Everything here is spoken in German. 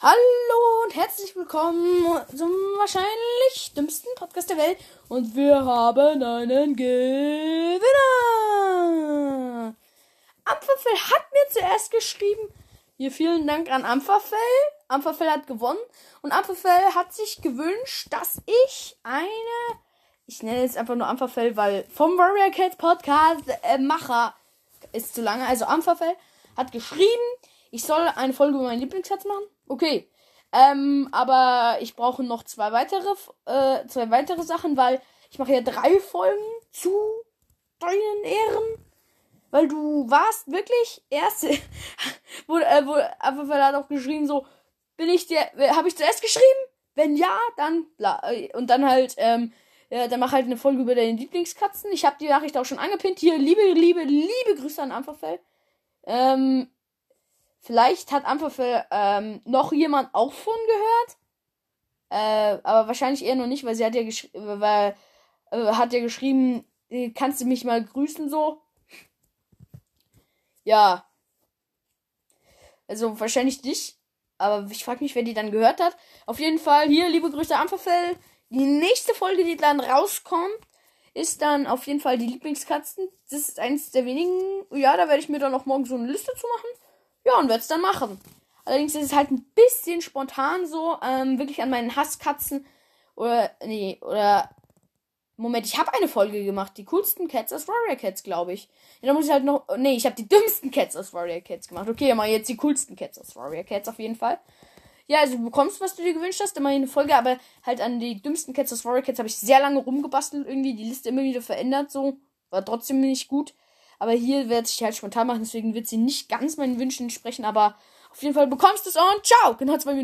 Hallo und herzlich willkommen zum wahrscheinlich dümmsten Podcast der Welt. Und wir haben einen Gewinner. Ampferfell hat mir zuerst geschrieben. Hier vielen Dank an Ampferfell. Ampferfell hat gewonnen. Und Ampferfell hat sich gewünscht, dass ich eine. Ich nenne es einfach nur Ampferfell, weil vom Warrior Cat Podcast äh, Macher ist zu lange. Also Ampferfell hat geschrieben, ich soll eine Folge über meinen Lieblingsschatz machen. Okay. Ähm, aber ich brauche noch zwei weitere, äh, zwei weitere Sachen, weil ich mache ja drei Folgen zu deinen Ehren. Weil du warst wirklich erste. wo, äh, wo, aber hat auch geschrieben so, bin ich der, habe ich zuerst geschrieben? Wenn ja, dann bla. Äh, und dann halt, ähm, ja, dann mach halt eine Folge über deine Lieblingskatzen. Ich habe die Nachricht auch schon angepinnt. Hier, liebe, liebe, liebe Grüße an Ampferfell. Ähm, Vielleicht hat Ampferfell ähm, noch jemand auch von gehört. Äh, aber wahrscheinlich eher noch nicht, weil sie hat ja geschrieben, weil äh, hat ja geschrieben, äh, kannst du mich mal grüßen so? Ja. Also wahrscheinlich nicht. Aber ich frage mich, wer die dann gehört hat. Auf jeden Fall hier, liebe Grüße Ampferfell. Die nächste Folge, die dann rauskommt, ist dann auf jeden Fall die Lieblingskatzen. Das ist eins der wenigen. Ja, da werde ich mir dann auch morgen so eine Liste zu machen. Ja, und werde es dann machen. Allerdings ist es halt ein bisschen spontan so, ähm, wirklich an meinen Hasskatzen. Oder, nee, oder. Moment, ich habe eine Folge gemacht. Die coolsten Cats aus Warrior Cats, glaube ich. Ja, da muss ich halt noch. Nee, ich habe die dümmsten Cats aus Warrior Cats gemacht. Okay, mal jetzt die coolsten Cats aus Warrior Cats auf jeden Fall. Ja, also du bekommst, was du dir gewünscht hast, immer eine Folge, aber halt an die dümmsten Cats aus Warrior Cats habe ich sehr lange rumgebastelt, irgendwie die Liste immer wieder verändert, so. War trotzdem nicht gut. Aber hier werde ich halt spontan machen, deswegen wird sie nicht ganz meinen Wünschen entsprechen. Aber auf jeden Fall bekommst du es und ciao! Genau zwei Minuten.